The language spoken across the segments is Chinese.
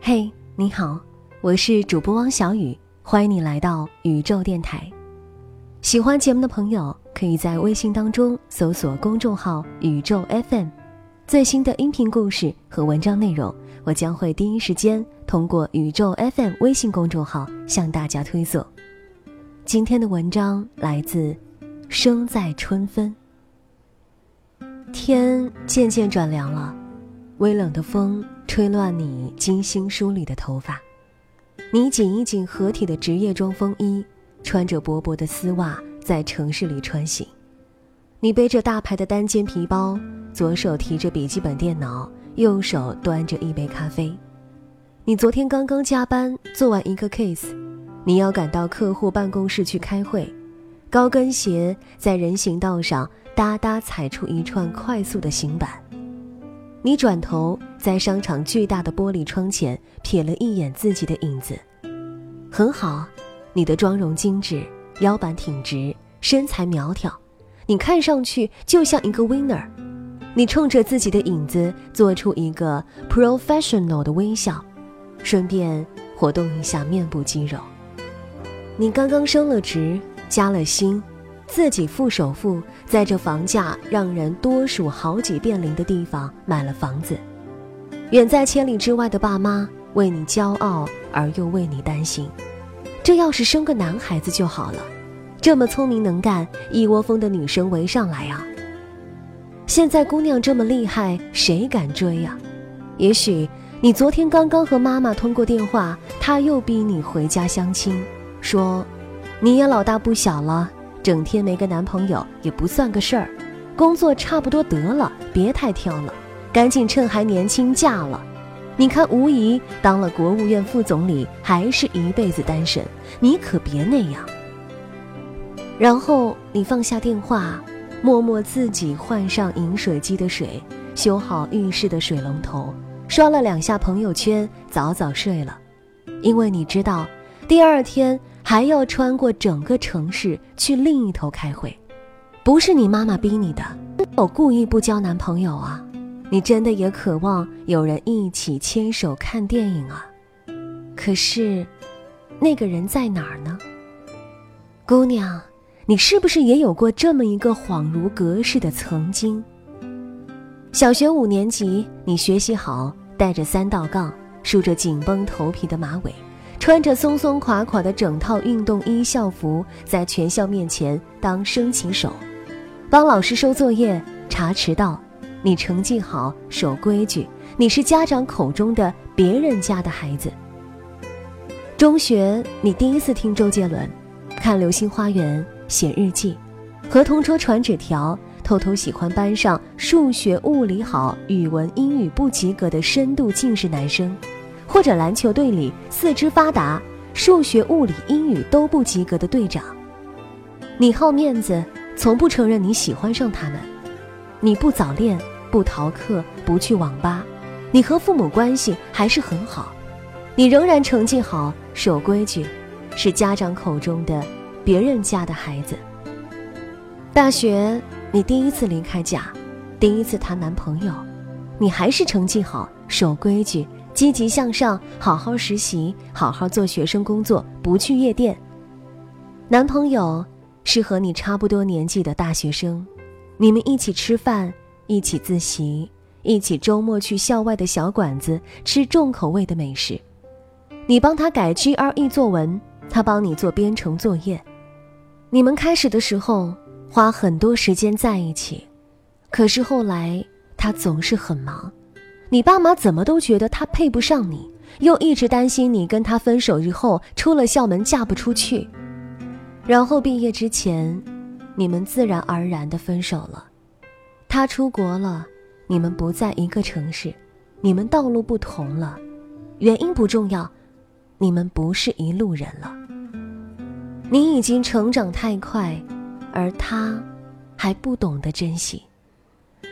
嘿，你好，我是主播汪小雨，欢迎你来到宇宙电台。喜欢节目的朋友，可以在微信当中搜索公众号“宇宙 FM”，最新的音频故事和文章内容，我将会第一时间通过宇宙 FM 微信公众号向大家推送。今天的文章来自《生在春分》。天渐渐转凉了，微冷的风吹乱你精心梳理的头发，你紧一紧合体的职业装风衣，穿着薄薄的丝袜在城市里穿行。你背着大牌的单肩皮包，左手提着笔记本电脑，右手端着一杯咖啡。你昨天刚刚加班做完一个 case，你要赶到客户办公室去开会，高跟鞋在人行道上。哒哒踩出一串快速的行板，你转头在商场巨大的玻璃窗前瞥了一眼自己的影子，很好，你的妆容精致，腰板挺直，身材苗条，你看上去就像一个 winner。你冲着自己的影子做出一个 professional 的微笑，顺便活动一下面部肌肉。你刚刚升了职，加了薪。自己付首付，在这房价让人多数好几遍零的地方买了房子，远在千里之外的爸妈为你骄傲而又为你担心。这要是生个男孩子就好了，这么聪明能干、一窝蜂的女生围上来啊！现在姑娘这么厉害，谁敢追呀？也许你昨天刚刚和妈妈通过电话，她又逼你回家相亲，说你也老大不小了。整天没个男朋友也不算个事儿，工作差不多得了，别太挑了，赶紧趁还年轻嫁了。你看吴仪当了国务院副总理，还是一辈子单身，你可别那样。然后你放下电话，默默自己换上饮水机的水，修好浴室的水龙头，刷了两下朋友圈，早早睡了，因为你知道，第二天。还要穿过整个城市去另一头开会，不是你妈妈逼你的，我故意不交男朋友啊！你真的也渴望有人一起牵手看电影啊？可是，那个人在哪儿呢？姑娘，你是不是也有过这么一个恍如隔世的曾经？小学五年级，你学习好，带着三道杠，梳着紧绷头皮的马尾。穿着松松垮垮的整套运动衣校服，在全校面前当升旗手，帮老师收作业、查迟到。你成绩好，守规矩，你是家长口中的别人家的孩子。中学，你第一次听周杰伦，看《流星花园》，写日记，和同桌传纸条，偷偷喜欢班上数学、物理好、语文、英语不及格的深度近视男生。或者篮球队里四肢发达、数学、物理、英语都不及格的队长，你好面子，从不承认你喜欢上他们。你不早恋，不逃课，不去网吧，你和父母关系还是很好，你仍然成绩好，守规矩，是家长口中的别人家的孩子。大学，你第一次离开家，第一次谈男朋友，你还是成绩好，守规矩。积极向上，好好实习，好好做学生工作，不去夜店。男朋友是和你差不多年纪的大学生，你们一起吃饭，一起自习，一起周末去校外的小馆子吃重口味的美食。你帮他改 GRE 作文，他帮你做编程作业。你们开始的时候花很多时间在一起，可是后来他总是很忙。你爸妈怎么都觉得他配不上你，又一直担心你跟他分手以后出了校门嫁不出去，然后毕业之前，你们自然而然的分手了。他出国了，你们不在一个城市，你们道路不同了，原因不重要，你们不是一路人了。你已经成长太快，而他还不懂得珍惜，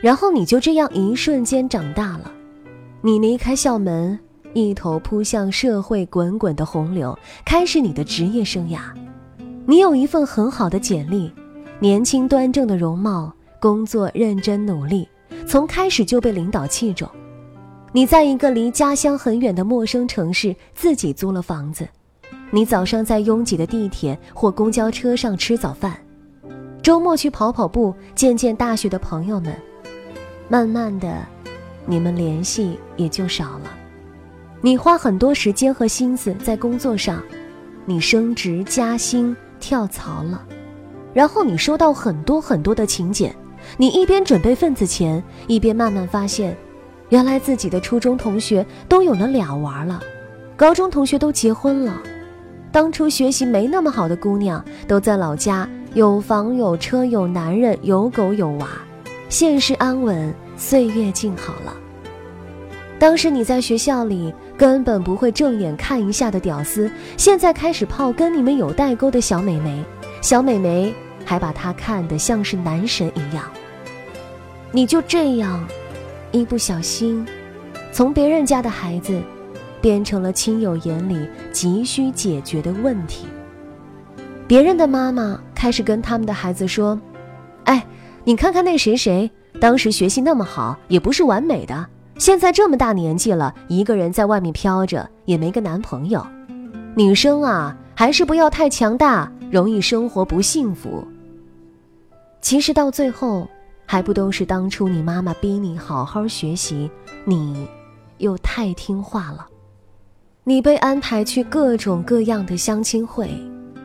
然后你就这样一瞬间长大了。你离开校门，一头扑向社会滚滚的洪流，开始你的职业生涯。你有一份很好的简历，年轻端正的容貌，工作认真努力，从开始就被领导器重。你在一个离家乡很远的陌生城市自己租了房子，你早上在拥挤的地铁或公交车上吃早饭，周末去跑跑步，见见大学的朋友们。慢慢的，你们联系也就少了。你花很多时间和心思在工作上，你升职加薪跳槽了，然后你收到很多很多的请柬，你一边准备份子钱，一边慢慢发现。原来自己的初中同学都有了俩娃了，高中同学都结婚了，当初学习没那么好的姑娘都在老家有房有车有男人有狗有娃，现实安稳，岁月静好了。当时你在学校里根本不会正眼看一下的屌丝，现在开始泡跟你们有代沟的小美眉，小美眉还把他看得像是男神一样。你就这样。一不小心，从别人家的孩子，变成了亲友眼里急需解决的问题。别人的妈妈开始跟他们的孩子说：“哎，你看看那谁谁，当时学习那么好，也不是完美的，现在这么大年纪了，一个人在外面飘着，也没个男朋友。女生啊，还是不要太强大，容易生活不幸福。”其实到最后。还不都是当初你妈妈逼你好好学习，你又太听话了。你被安排去各种各样的相亲会，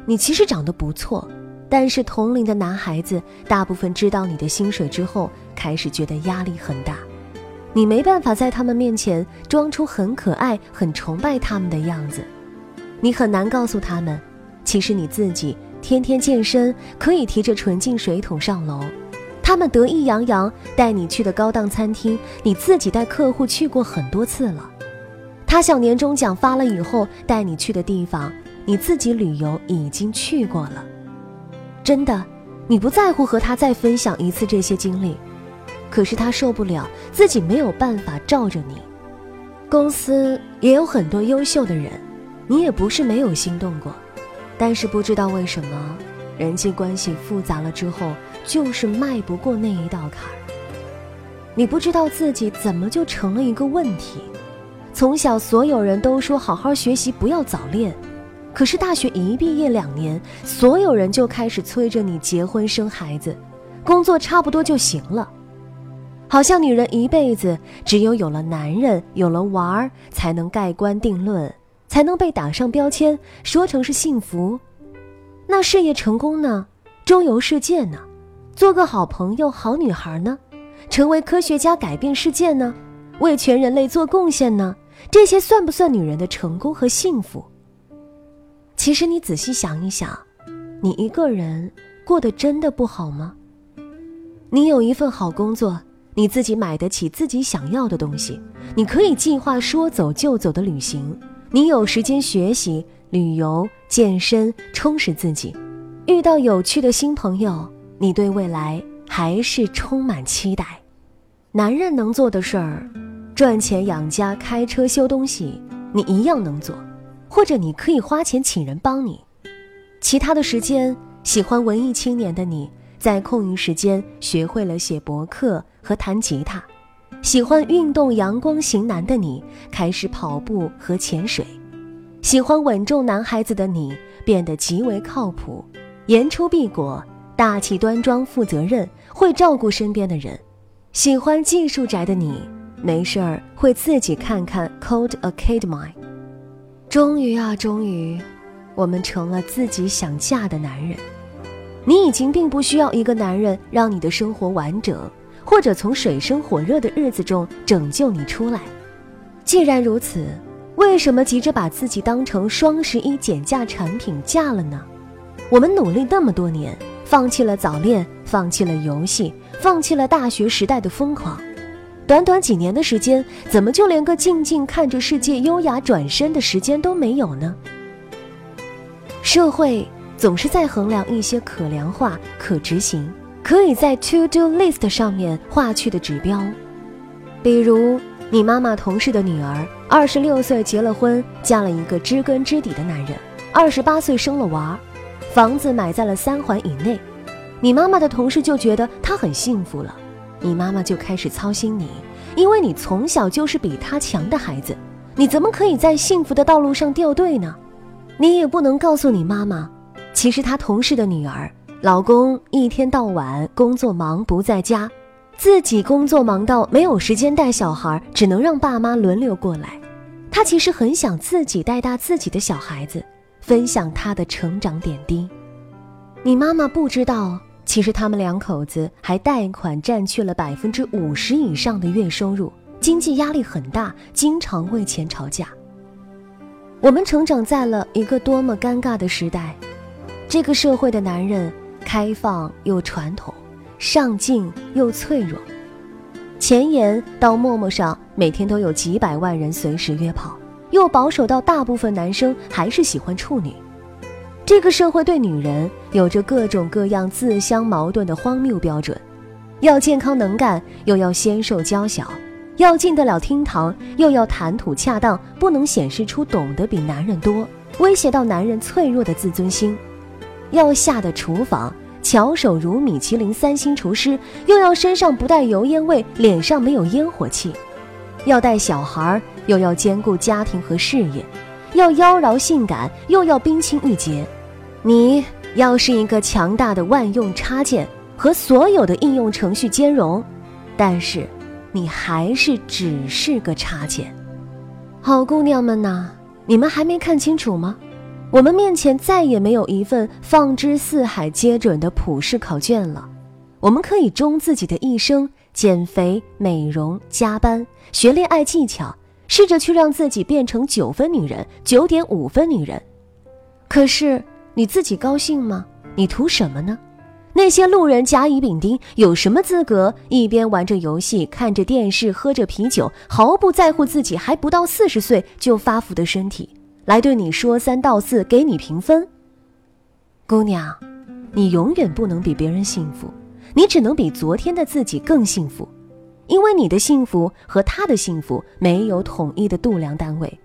你其实长得不错，但是同龄的男孩子大部分知道你的薪水之后，开始觉得压力很大。你没办法在他们面前装出很可爱、很崇拜他们的样子，你很难告诉他们，其实你自己天天健身，可以提着纯净水桶上楼。他们得意洋洋带你去的高档餐厅，你自己带客户去过很多次了。他想年终奖发了以后带你去的地方，你自己旅游已经去过了。真的，你不在乎和他再分享一次这些经历，可是他受不了自己没有办法罩着你。公司也有很多优秀的人，你也不是没有心动过，但是不知道为什么。人际关系复杂了之后，就是迈不过那一道坎儿。你不知道自己怎么就成了一个问题。从小所有人都说好好学习，不要早恋，可是大学一毕业两年，所有人就开始催着你结婚生孩子，工作差不多就行了。好像女人一辈子只有有了男人，有了娃儿，才能盖棺定论，才能被打上标签，说成是幸福。那事业成功呢？周游世界呢？做个好朋友、好女孩呢？成为科学家、改变世界呢？为全人类做贡献呢？这些算不算女人的成功和幸福？其实你仔细想一想，你一个人过得真的不好吗？你有一份好工作，你自己买得起自己想要的东西，你可以计划说走就走的旅行，你有时间学习。旅游、健身，充实自己；遇到有趣的新朋友，你对未来还是充满期待。男人能做的事儿，赚钱养家、开车修东西，你一样能做，或者你可以花钱请人帮你。其他的时间，喜欢文艺青年的你，在空余时间学会了写博客和弹吉他；喜欢运动阳光型男的你，开始跑步和潜水。喜欢稳重男孩子的你变得极为靠谱，言出必果，大气端庄、负责任，会照顾身边的人。喜欢技术宅的你，没事儿会自己看看 Code Academy。终于啊，终于，我们成了自己想嫁的男人。你已经并不需要一个男人让你的生活完整，或者从水深火热的日子中拯救你出来。既然如此。为什么急着把自己当成双十一减价产品嫁了呢？我们努力那么多年，放弃了早恋，放弃了游戏，放弃了大学时代的疯狂，短短几年的时间，怎么就连个静静看着世界优雅转身的时间都没有呢？社会总是在衡量一些可量化、可执行、可以在 to do list 上面划去的指标，比如。你妈妈同事的女儿，二十六岁结了婚，嫁了一个知根知底的男人，二十八岁生了娃，房子买在了三环以内。你妈妈的同事就觉得她很幸福了，你妈妈就开始操心你，因为你从小就是比她强的孩子，你怎么可以在幸福的道路上掉队呢？你也不能告诉你妈妈，其实她同事的女儿，老公一天到晚工作忙不在家，自己工作忙到没有时间带小孩，只能让爸妈轮流过来。她其实很想自己带大自己的小孩子，分享她的成长点滴。你妈妈不知道。其实他们两口子还贷款占去了百分之五十以上的月收入，经济压力很大，经常为钱吵架。我们成长在了一个多么尴尬的时代，这个社会的男人开放又传统，上进又脆弱。前沿到陌陌上每天都有几百万人随时约炮，又保守到大部分男生还是喜欢处女。这个社会对女人有着各种各样自相矛盾的荒谬标准，要健康能干，又要纤瘦娇小；要进得了厅堂，又要谈吐恰当，不能显示出懂得比男人多，威胁到男人脆弱的自尊心；要下的厨房，巧手如米其林三星厨师，又要身上不带油烟味，脸上没有烟火气；要带小孩，又要兼顾家庭和事业；要妖娆性感，又要冰清玉洁。你要是一个强大的万用插件，和所有的应用程序兼容，但是你还是只是个插件。好姑娘们呐，你们还没看清楚吗？我们面前再也没有一份放之四海皆准的普世考卷了。我们可以终自己的一生，减肥、美容、加班、学恋爱技巧，试着去让自己变成九分女人、九点五分女人。可是。你自己高兴吗？你图什么呢？那些路人甲乙丙丁有什么资格一边玩着游戏、看着电视、喝着啤酒，毫不在乎自己还不到四十岁就发福的身体，来对你说三道四，给你评分？姑娘，你永远不能比别人幸福，你只能比昨天的自己更幸福，因为你的幸福和他的幸福没有统一的度量单位。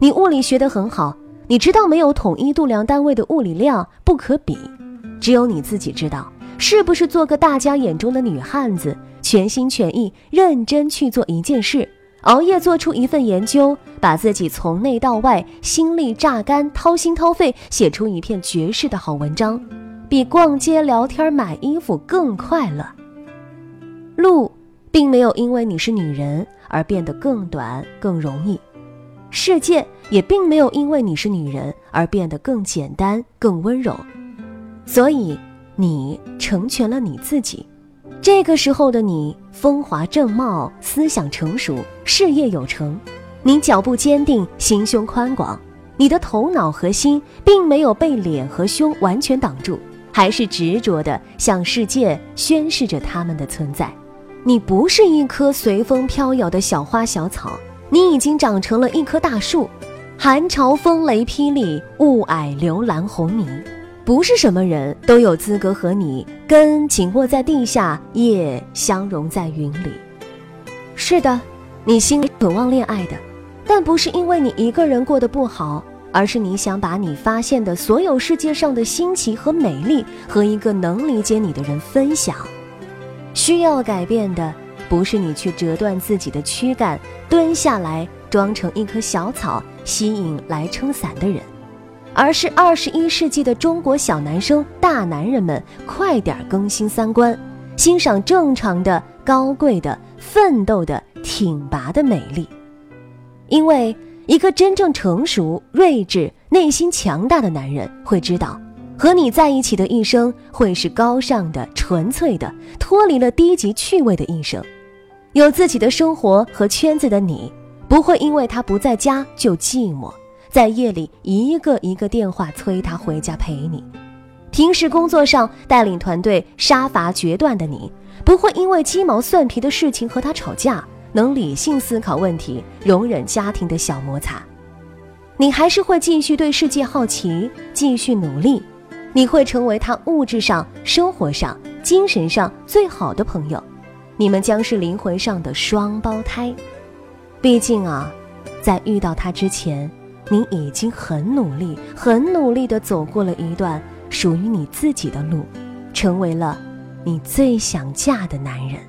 你物理学得很好。你知道没有统一度量单位的物理量不可比，只有你自己知道是不是做个大家眼中的女汉子，全心全意、认真去做一件事，熬夜做出一份研究，把自己从内到外心力榨干、掏心掏肺写出一篇绝世的好文章，比逛街聊天买衣服更快乐。路并没有因为你是女人而变得更短、更容易。世界也并没有因为你是女人而变得更简单、更温柔，所以你成全了你自己。这个时候的你风华正茂、思想成熟、事业有成，你脚步坚定、心胸宽广，你的头脑和心并没有被脸和胸完全挡住，还是执着地向世界宣示着他们的存在。你不是一棵随风飘摇的小花小草。你已经长成了一棵大树，寒潮风雷霹雳，雾霭流岚红霓，不是什么人都有资格和你根紧握在地下，叶相融在云里。是的，你心里渴望恋爱的，但不是因为你一个人过得不好，而是你想把你发现的所有世界上的新奇和美丽和一个能理解你的人分享。需要改变的。不是你去折断自己的躯干，蹲下来装成一棵小草，吸引来撑伞的人，而是二十一世纪的中国小男生、大男人们，快点更新三观，欣赏正常的、高贵的、奋斗的、挺拔的美丽。因为一个真正成熟、睿智、内心强大的男人会知道，和你在一起的一生会是高尚的、纯粹的，脱离了低级趣味的一生。有自己的生活和圈子的你，不会因为他不在家就寂寞，在夜里一个一个电话催他回家陪你；平时工作上带领团队杀伐决断的你，不会因为鸡毛蒜皮的事情和他吵架，能理性思考问题，容忍家庭的小摩擦。你还是会继续对世界好奇，继续努力，你会成为他物质上、生活上、精神上最好的朋友。你们将是灵魂上的双胞胎，毕竟啊，在遇到他之前，你已经很努力、很努力地走过了一段属于你自己的路，成为了你最想嫁的男人。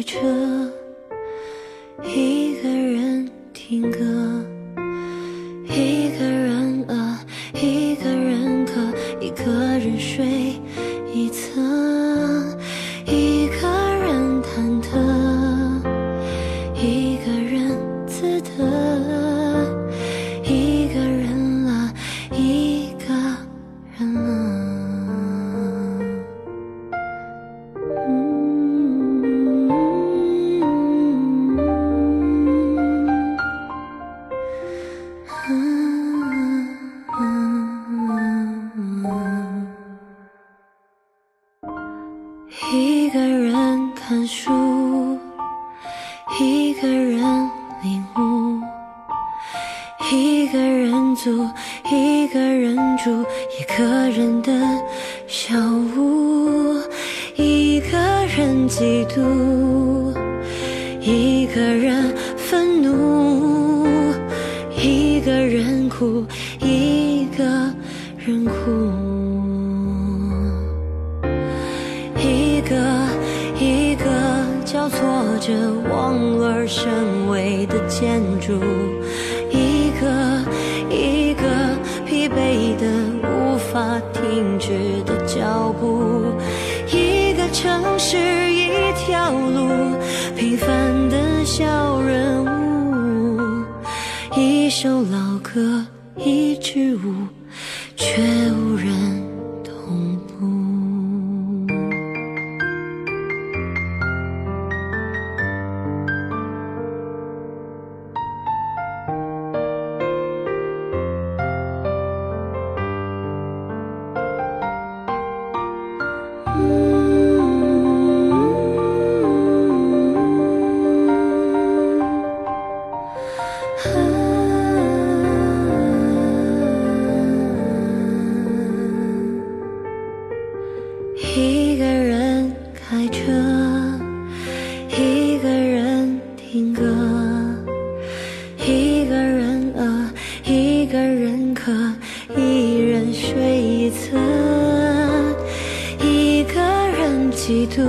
开车。的人哭一个一个。交错着望而生畏的建筑，一个一个疲惫的无法停止的脚步，一个城市一条路，平凡的小人物，一首老歌曾一侧，一个人嫉妒，